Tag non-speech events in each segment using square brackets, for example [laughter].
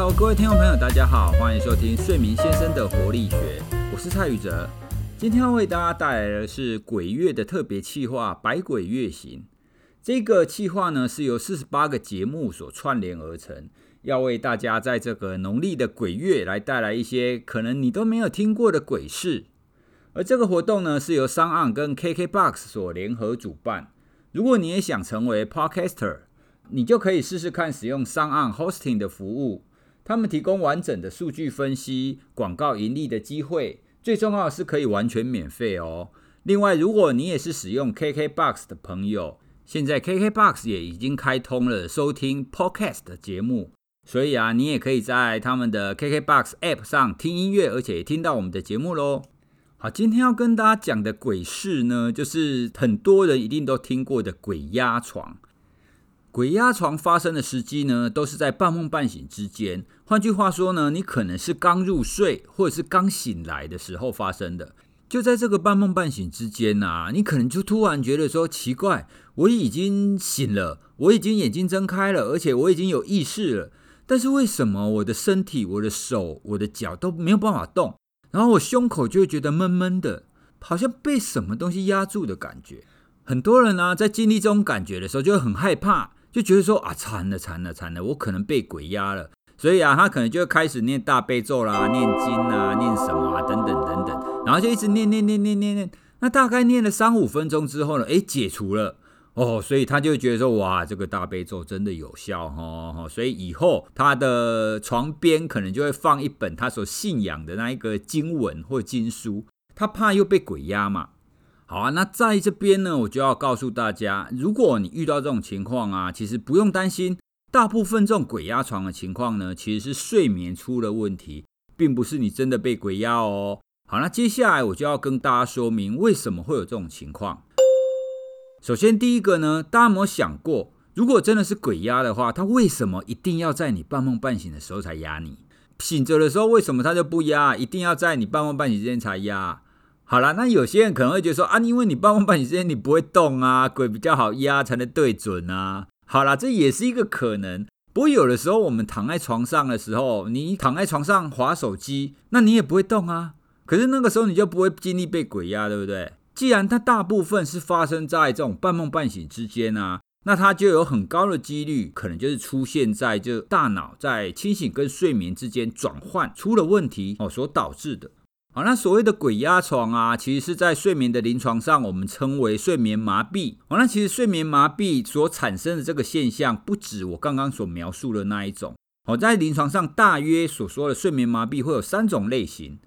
Hello，各位听众朋友，大家好，欢迎收听睡眠先生的活力学，我是蔡宇哲。今天要为大家带来的是鬼月的特别企划《百鬼月行》。这个企划呢是由四十八个节目所串联而成，要为大家在这个农历的鬼月来带来一些可能你都没有听过的鬼事。而这个活动呢是由商岸跟 KKBOX 所联合主办。如果你也想成为 Podcaster，你就可以试试看使用商岸 Hosting 的服务。他们提供完整的数据分析、广告盈利的机会，最重要是可以完全免费哦。另外，如果你也是使用 KKBOX 的朋友，现在 KKBOX 也已经开通了收听 Podcast 的节目，所以啊，你也可以在他们的 KKBOX App 上听音乐，而且也听到我们的节目喽。好，今天要跟大家讲的鬼事呢，就是很多人一定都听过的鬼压床。鬼压床发生的时机呢，都是在半梦半醒之间。换句话说呢，你可能是刚入睡或者是刚醒来的时候发生的。就在这个半梦半醒之间啊，你可能就突然觉得说奇怪，我已经醒了，我已经眼睛睁开了，而且我已经有意识了。但是为什么我的身体、我的手、我的脚都没有办法动？然后我胸口就会觉得闷闷的，好像被什么东西压住的感觉。很多人呢，在经历这种感觉的时候，就会很害怕。就觉得说啊，惨了惨了惨了，我可能被鬼压了，所以啊，他可能就会开始念大悲咒啦、念经啊、念什么啊等等等等，然后就一直念念念念念念。那大概念了三五分钟之后呢，哎，解除了哦，所以他就觉得说，哇，这个大悲咒真的有效哦，所以以后他的床边可能就会放一本他所信仰的那一个经文或经书，他怕又被鬼压嘛。好啊，那在这边呢，我就要告诉大家，如果你遇到这种情况啊，其实不用担心，大部分这种鬼压床的情况呢，其实是睡眠出了问题，并不是你真的被鬼压哦。好，那接下来我就要跟大家说明为什么会有这种情况。首先，第一个呢，大家有没有想过，如果真的是鬼压的话，他为什么一定要在你半梦半醒的时候才压你？醒着的时候为什么他就不压？一定要在你半梦半醒之间才压？好了，那有些人可能会觉得说啊，因为你半梦半醒之间你不会动啊，[laughs] 鬼比较好压才能对准啊。好了，这也是一个可能。不过有的时候我们躺在床上的时候，你躺在床上划手机，那你也不会动啊。可是那个时候你就不会经历被鬼压，对不对？既然它大部分是发生在这种半梦半醒之间啊，那它就有很高的几率，可能就是出现在就大脑在清醒跟睡眠之间转换出了问题哦所导致的。好，那所谓的鬼压床啊，其实是在睡眠的临床上，我们称为睡眠麻痹。好，那其实睡眠麻痹所产生的这个现象，不止我刚刚所描述的那一种。好，在临床上大约所说的睡眠麻痹会有三种类型。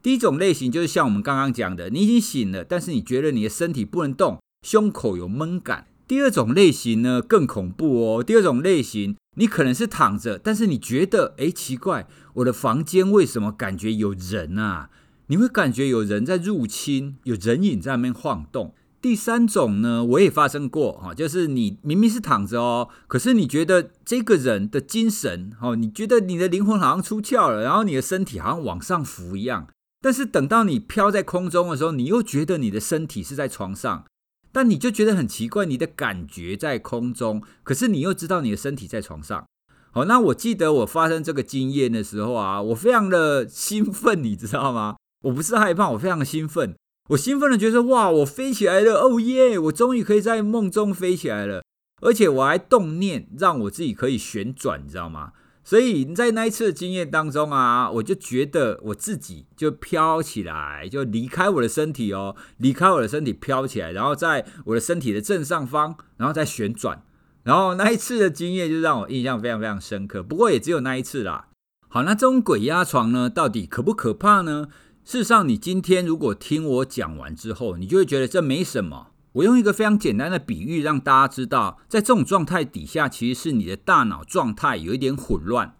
第一种类型就是像我们刚刚讲的，你已经醒了，但是你觉得你的身体不能动，胸口有闷感。第二种类型呢更恐怖哦。第二种类型，你可能是躺着，但是你觉得，哎，奇怪，我的房间为什么感觉有人啊？你会感觉有人在入侵，有人影在那边晃动。第三种呢，我也发生过哈，就是你明明是躺着哦，可是你觉得这个人的精神哦，你觉得你的灵魂好像出窍了，然后你的身体好像往上浮一样。但是等到你飘在空中的时候，你又觉得你的身体是在床上，但你就觉得很奇怪，你的感觉在空中，可是你又知道你的身体在床上。好，那我记得我发生这个经验的时候啊，我非常的兴奋，你知道吗？我不是害怕，我非常的兴奋。我兴奋的觉得哇，我飞起来了，哦耶！我终于可以在梦中飞起来了，而且我还动念让我自己可以旋转，你知道吗？所以在那一次的经验当中啊，我就觉得我自己就飘起来，就离开我的身体哦，离开我的身体飘起来，然后在我的身体的正上方，然后再旋转。然后那一次的经验就让我印象非常非常深刻。不过也只有那一次啦。好，那这种鬼压床呢，到底可不可怕呢？事实上，你今天如果听我讲完之后，你就会觉得这没什么。我用一个非常简单的比喻，让大家知道，在这种状态底下，其实是你的大脑状态有一点混乱。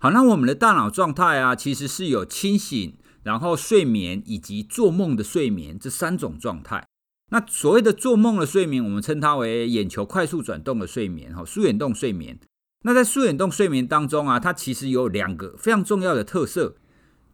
好，那我们的大脑状态啊，其实是有清醒、然后睡眠以及做梦的睡眠这三种状态。那所谓的做梦的睡眠，我们称它为眼球快速转动的睡眠，哈，舒眼动睡眠。那在舒眼动睡眠当中啊，它其实有两个非常重要的特色。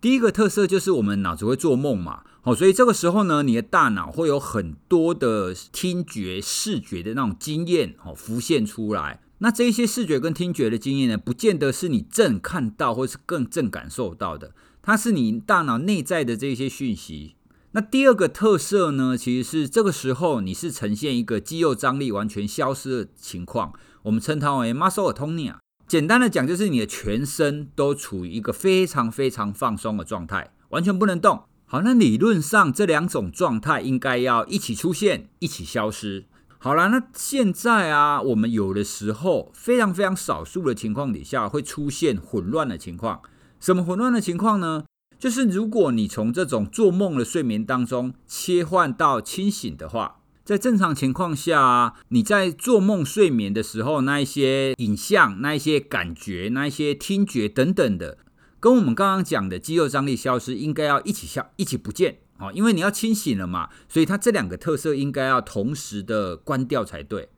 第一个特色就是我们脑子会做梦嘛，好，所以这个时候呢，你的大脑会有很多的听觉、视觉的那种经验哦浮现出来。那这一些视觉跟听觉的经验呢，不见得是你正看到或是更正感受到的，它是你大脑内在的这些讯息。那第二个特色呢，其实是这个时候你是呈现一个肌肉张力完全消失的情况，我们称它为 muscle atonia。简单的讲，就是你的全身都处于一个非常非常放松的状态，完全不能动。好，那理论上这两种状态应该要一起出现，一起消失。好了，那现在啊，我们有的时候非常非常少数的情况底下会出现混乱的情况。什么混乱的情况呢？就是如果你从这种做梦的睡眠当中切换到清醒的话，在正常情况下，你在做梦睡眠的时候，那一些影像、那一些感觉、那一些听觉等等的，跟我们刚刚讲的肌肉张力消失，应该要一起消，一起不见。哦，因为你要清醒了嘛，所以它这两个特色应该要同时的关掉才对。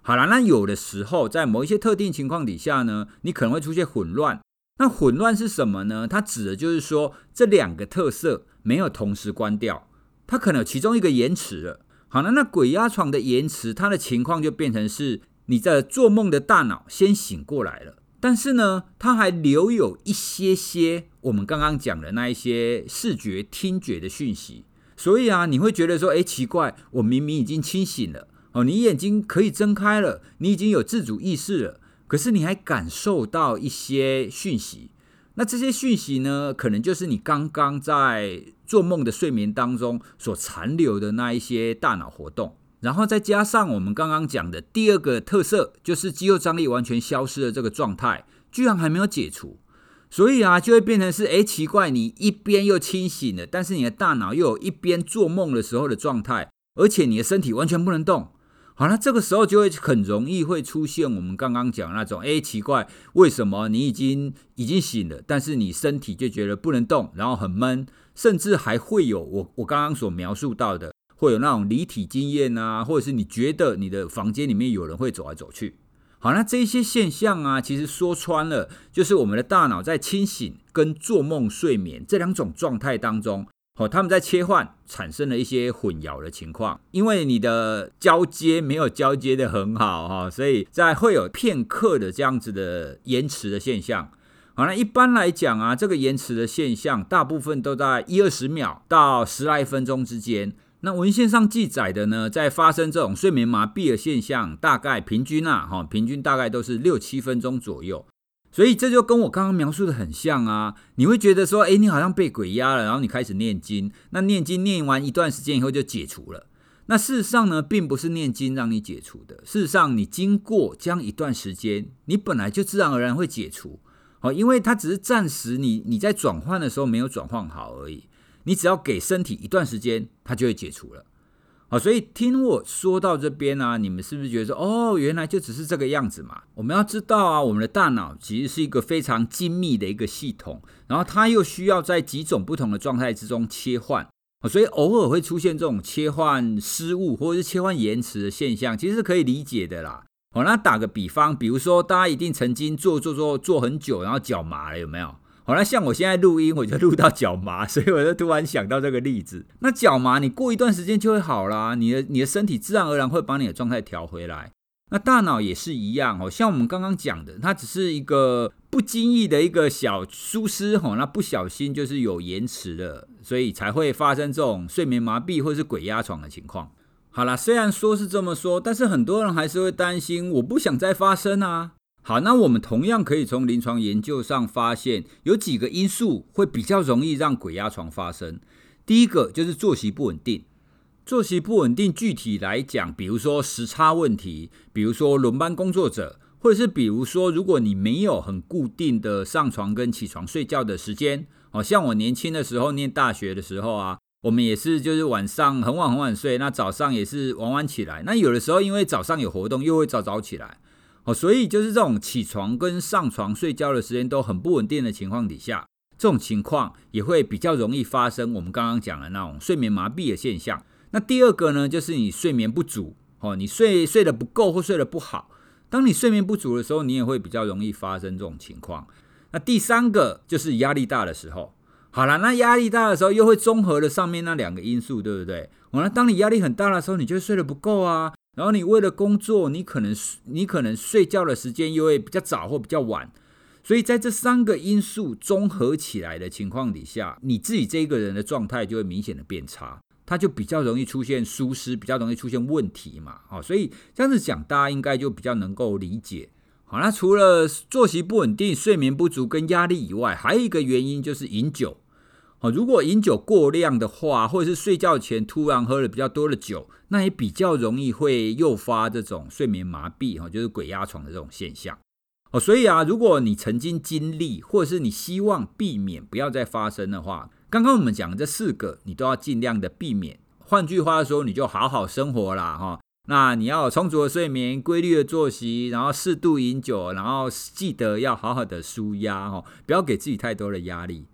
好了，那有的时候在某一些特定情况底下呢，你可能会出现混乱。那混乱是什么呢？它指的就是说这两个特色没有同时关掉，它可能有其中一个延迟了。好了，那鬼压床的延迟，它的情况就变成是你在做梦的大脑先醒过来了。但是呢，它还留有一些些我们刚刚讲的那一些视觉、听觉的讯息，所以啊，你会觉得说，哎，奇怪，我明明已经清醒了哦，你眼睛可以睁开了，你已经有自主意识了，可是你还感受到一些讯息。那这些讯息呢，可能就是你刚刚在做梦的睡眠当中所残留的那一些大脑活动。然后再加上我们刚刚讲的第二个特色，就是肌肉张力完全消失的这个状态，居然还没有解除，所以啊，就会变成是，哎，奇怪，你一边又清醒了，但是你的大脑又有一边做梦的时候的状态，而且你的身体完全不能动。好了，这个时候就会很容易会出现我们刚刚讲那种，哎，奇怪，为什么你已经已经醒了，但是你身体就觉得不能动，然后很闷，甚至还会有我我刚刚所描述到的。会有那种离体经验啊，或者是你觉得你的房间里面有人会走来走去。好，那这些现象啊，其实说穿了，就是我们的大脑在清醒跟做梦睡眠这两种状态当中，哦，他们在切换，产生了一些混淆的情况。因为你的交接没有交接的很好哈，所以在会有片刻的这样子的延迟的现象。好，那一般来讲啊，这个延迟的现象，大部分都在一二十秒到十来分钟之间。那文献上记载的呢，在发生这种睡眠麻痹的现象，大概平均啊，哈，平均大概都是六七分钟左右。所以这就跟我刚刚描述的很像啊。你会觉得说，哎，你好像被鬼压了，然后你开始念经，那念经念完一段时间以后就解除了。那事实上呢，并不是念经让你解除的。事实上，你经过这样一段时间，你本来就自然而然会解除，哦，因为它只是暂时你你在转换的时候没有转换好而已。你只要给身体一段时间，它就会解除了。好，所以听我说到这边呢，你们是不是觉得说，哦，原来就只是这个样子嘛？我们要知道啊，我们的大脑其实是一个非常精密的一个系统，然后它又需要在几种不同的状态之中切换，所以偶尔会出现这种切换失误或者是切换延迟的现象，其实是可以理解的啦。好，那打个比方，比如说大家一定曾经做做做做很久，然后脚麻了，有没有？好，那像我现在录音，我就录到脚麻，[laughs] 所以我就突然想到这个例子。那脚麻，你过一段时间就会好啦，你的你的身体自然而然会把你的状态调回来。那大脑也是一样哦，像我们刚刚讲的，它只是一个不经意的一个小疏失，吼，那不小心就是有延迟了，所以才会发生这种睡眠麻痹或是鬼压床的情况。好了，虽然说是这么说，但是很多人还是会担心，我不想再发生啊。好，那我们同样可以从临床研究上发现，有几个因素会比较容易让鬼压床发生。第一个就是作息不稳定。作息不稳定，具体来讲，比如说时差问题，比如说轮班工作者，或者是比如说，如果你没有很固定的上床跟起床睡觉的时间，哦，像我年轻的时候念大学的时候啊，我们也是就是晚上很晚很晚睡，那早上也是晚晚起来。那有的时候因为早上有活动，又会早早起来。哦，所以就是这种起床跟上床睡觉的时间都很不稳定的情况底下，这种情况也会比较容易发生我们刚刚讲的那种睡眠麻痹的现象。那第二个呢，就是你睡眠不足，哦，你睡睡得不够或睡得不好。当你睡眠不足的时候，你也会比较容易发生这种情况。那第三个就是压力大的时候。好了，那压力大的时候又会综合了上面那两个因素，对不对？完了，当你压力很大的时候，你就睡得不够啊。然后你为了工作，你可能你可能睡觉的时间又会比较早或比较晚，所以在这三个因素综合起来的情况底下，你自己这一个人的状态就会明显的变差，他就比较容易出现疏失，比较容易出现问题嘛。好，所以这样子讲，大家应该就比较能够理解。好，那除了作息不稳定、睡眠不足跟压力以外，还有一个原因就是饮酒。哦，如果饮酒过量的话，或者是睡觉前突然喝了比较多的酒，那也比较容易会诱发这种睡眠麻痹，哈，就是鬼压床的这种现象。哦，所以啊，如果你曾经经历，或者是你希望避免不要再发生的话，刚刚我们讲的这四个，你都要尽量的避免。换句话说，你就好好生活啦，哈。那你要充足的睡眠、规律的作息，然后适度饮酒，然后记得要好好的舒压，哈，不要给自己太多的压力。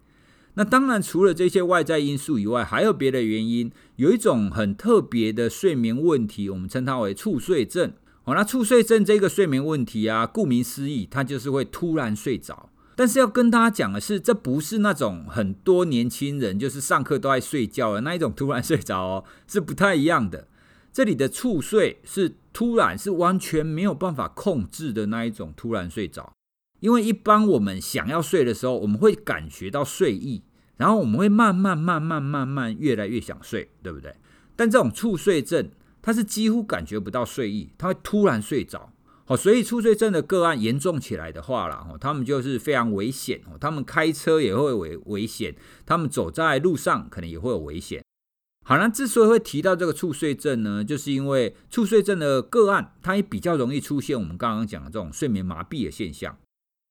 那当然，除了这些外在因素以外，还有别的原因。有一种很特别的睡眠问题，我们称它为猝睡症。哦，那猝睡症这个睡眠问题啊，顾名思义，它就是会突然睡着。但是要跟大家讲的是，这不是那种很多年轻人就是上课都在睡觉的那一种突然睡着哦，[laughs] 是不太一样的。这里的猝睡是突然，是完全没有办法控制的那一种突然睡着。因为一般我们想要睡的时候，我们会感觉到睡意，然后我们会慢慢、慢慢、慢慢越来越想睡，对不对？但这种猝睡症，它是几乎感觉不到睡意，它会突然睡着。好，所以猝睡症的个案严重起来的话啦，哈，他们就是非常危险哦。他们开车也会危危险，他们走在路上可能也会有危险。好，那之所以会提到这个猝睡症呢，就是因为猝睡症的个案，它也比较容易出现我们刚刚讲的这种睡眠麻痹的现象。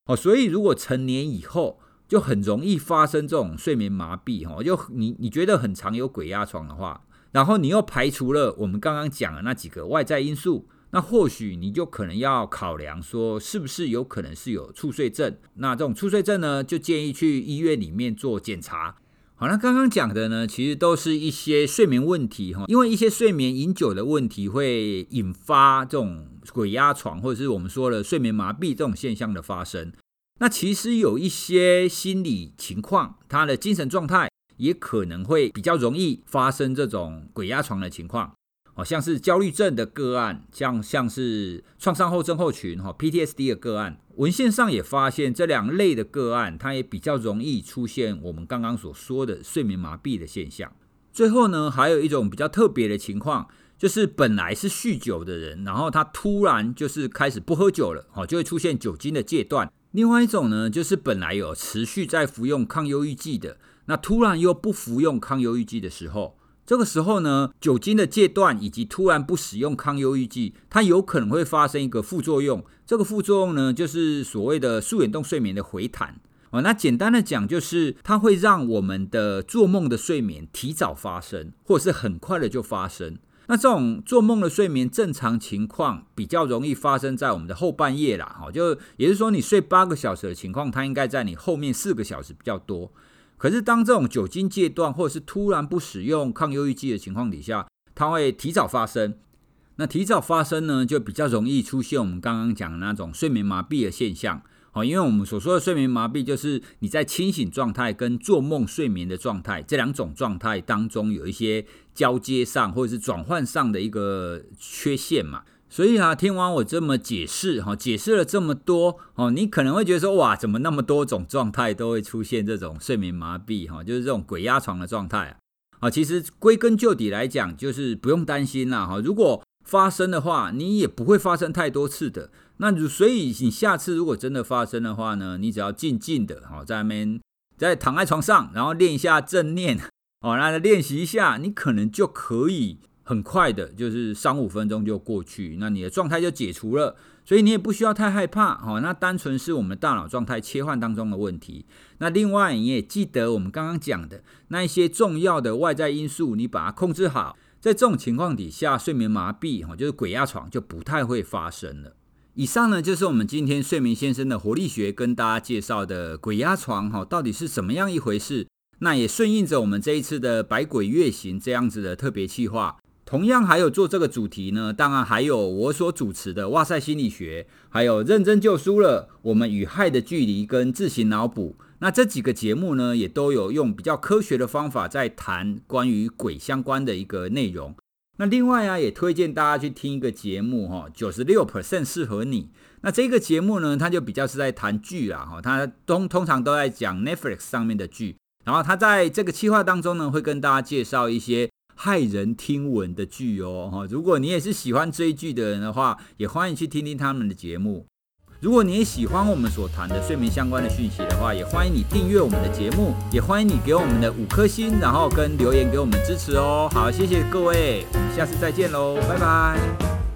哦，所以如果成年以后就很容易发生这种睡眠麻痹，哈，就你你觉得很常有鬼压床的话，然后你又排除了我们刚刚讲的那几个外在因素，那或许你就可能要考量说，是不是有可能是有猝睡症？那这种猝睡症呢，就建议去医院里面做检查。好，那刚刚讲的呢，其实都是一些睡眠问题，哈，因为一些睡眠饮酒的问题会引发这种鬼压床，或者是我们说的睡眠麻痹这种现象的发生。那其实有一些心理情况，他的精神状态也可能会比较容易发生这种鬼压床的情况，好像是焦虑症的个案，像像是创伤后症候群哈 PTSD 的个案，文献上也发现这两类的个案，它也比较容易出现我们刚刚所说的睡眠麻痹的现象。最后呢，还有一种比较特别的情况，就是本来是酗酒的人，然后他突然就是开始不喝酒了，好，就会出现酒精的戒断。另外一种呢，就是本来有持续在服用抗忧郁剂的，那突然又不服用抗忧郁剂的时候，这个时候呢，酒精的戒断以及突然不使用抗忧郁剂，它有可能会发生一个副作用。这个副作用呢，就是所谓的素眼动睡眠的回弹哦。那简单的讲，就是它会让我们的做梦的睡眠提早发生，或者是很快的就发生。那这种做梦的睡眠正常情况比较容易发生在我们的后半夜啦，哈，就也就是说你睡八个小时的情况，它应该在你后面四个小时比较多。可是当这种酒精戒断或者是突然不使用抗忧郁剂的情况底下，它会提早发生。那提早发生呢，就比较容易出现我们刚刚讲的那种睡眠麻痹的现象。好，因为我们所说的睡眠麻痹，就是你在清醒状态跟做梦睡眠的状态这两种状态当中有一些交接上或者是转换上的一个缺陷嘛。所以啊，听完我这么解释，哈，解释了这么多，哦，你可能会觉得说，哇，怎么那么多种状态都会出现这种睡眠麻痹，哈，就是这种鬼压床的状态啊。啊，其实归根究底来讲，就是不用担心啦，哈，如果发生的话，你也不会发生太多次的。那所以你下次如果真的发生的话呢，你只要静静的哦，在那边在躺在床上，然后练一下正念 [laughs] 哦，那练习一下，你可能就可以很快的，就是三五分钟就过去，那你的状态就解除了。所以你也不需要太害怕哦，那单纯是我们大脑状态切换当中的问题。那另外你也记得我们刚刚讲的那一些重要的外在因素，你把它控制好，在这种情况底下，睡眠麻痹哈，就是鬼压床就不太会发生了。以上呢，就是我们今天睡眠先生的活力学跟大家介绍的鬼压床哈，到底是怎么样一回事？那也顺应着我们这一次的百鬼月行这样子的特别企划。同样还有做这个主题呢，当然还有我所主持的哇塞心理学，还有认真就输了，我们与害的距离跟自行脑补。那这几个节目呢，也都有用比较科学的方法在谈关于鬼相关的一个内容。那另外啊，也推荐大家去听一个节目哈，九十六 percent 适合你。那这个节目呢，它就比较是在谈剧啦哈，它通通常都在讲 Netflix 上面的剧。然后它在这个计划当中呢，会跟大家介绍一些骇人听闻的剧哦哈。如果你也是喜欢追剧的人的话，也欢迎去听听他们的节目。如果你也喜欢我们所谈的睡眠相关的讯息的话，也欢迎你订阅我们的节目，也欢迎你给我们的五颗星，然后跟留言给我们支持哦。好，谢谢各位，我们下次再见喽，拜拜。